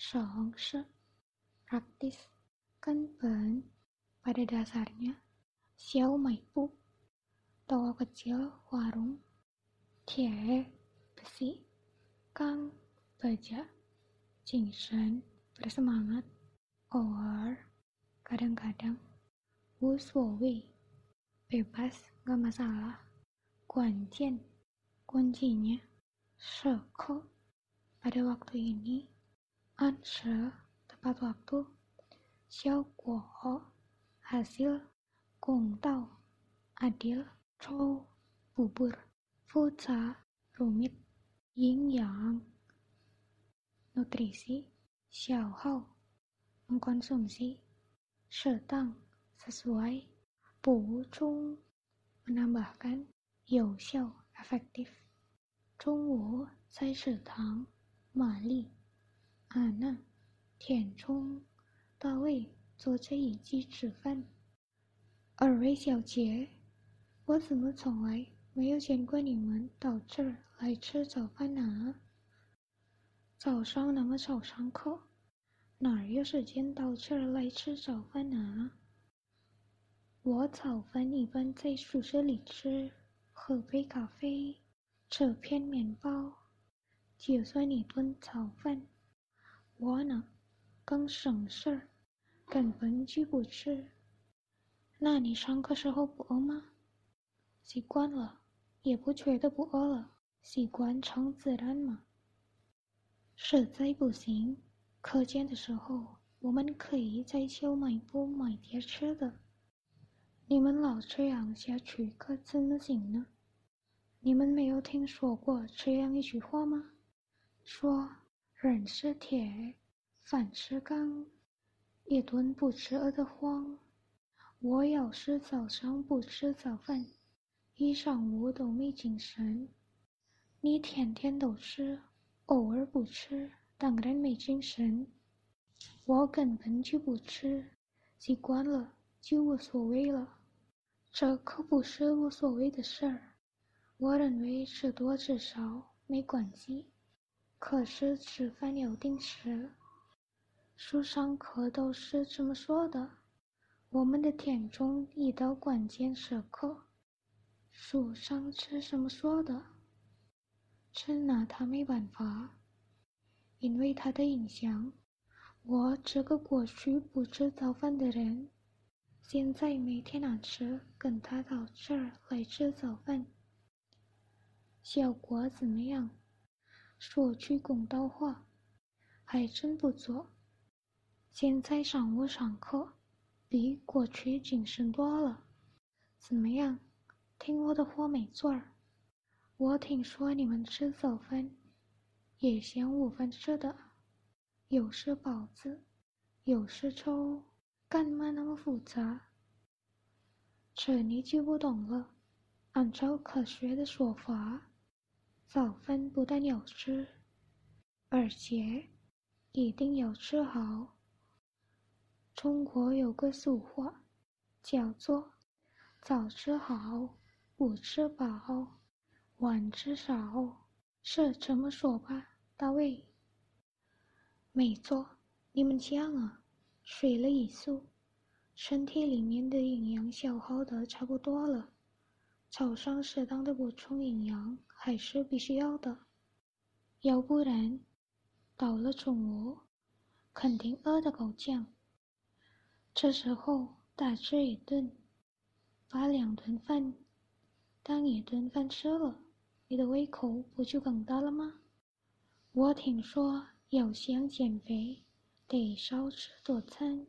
Song se praktis. Kan pada dasarnya Xiao Maipu. Toko kecil warung. Tie besi. Kang baja. Jingsen bersemangat. Or kadang-kadang. Wu wei bebas gak masalah. Guanjian kuncinya Sheko. Pada waktu ini Anshe tepat waktu, Xiao guo ho, hasil, Gong Tao. Adil, Chou bubur, Fu Ca rumit, Ying Yang. Nutrisi, Xiao Hao. Mengkonsumsi, Setang sesuai, Bu Chung. Menambahkan, Yao Xiao efektif, Chung Wu Sai Shi Tang, Mali 啊那填充到位做这一季吃饭二位小姐我怎么从来没有见过你们到这儿来吃早饭呢早上那么早上课哪儿有时间到这儿来吃早饭呢？我早饭一般在宿舍里吃，喝杯咖啡，吃片面包，就算一顿早饭。我呢，更省事儿，根本就不吃。那你上课时候不饿吗？习惯了，也不觉得不饿了，习惯成自然嘛。实在不行。课间的时候，我们可以在小卖部买点吃的。你们老这样下去可怎么行呢？你们没有听说过这样一句话吗？说人是铁，饭是钢，一顿不吃饿得慌。我要是早上不吃早饭，一上午都没精神。你天天都吃，偶尔不吃。当然没精神，我根本就不吃，习惯了就无所谓了。这可不是无所谓的事儿。我认为吃多吃少没关系，可是吃饭要定时。书上可都是这么说的。我们的田中一刀关键时刻，书上是这么说的，真拿他没办法。因为他的影响，我这个过去不吃早饭的人，现在每天拿吃跟他到这儿来吃早饭，效果怎么样？说句公道话，还真不错。现在上午上课比过去精神多了。怎么样？听我的话没错儿。我听说你们吃早饭。也嫌午饭吃的，有时包子，有时粥，干嘛那么复杂？这你就不懂了。按照科学的说法，早饭不但要吃，而且一定要吃好。中国有个俗话，叫做“早吃好，午吃饱，晚吃少”，是这么说吧？大卫，没错，你们讲啊，睡了一宿，身体里面的营养消耗的差不多了，早上适当的补充营养还是必须要的，要不然到了中午肯定饿得够呛。这时候大吃一顿，把两顿饭当一顿饭吃了，你的胃口不就更大了吗？我听说，要想减肥，得少吃多餐，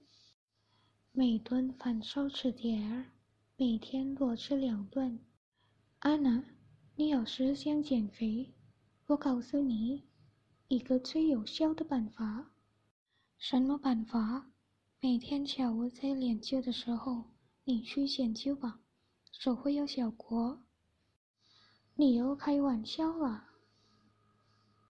每顿饭少吃点儿，每天多吃两顿。安娜，你要是想减肥，我告诉你一个最有效的办法。什么办法？每天下午在练球的时候，你去研究吧，总会有效果。你又开玩笑了。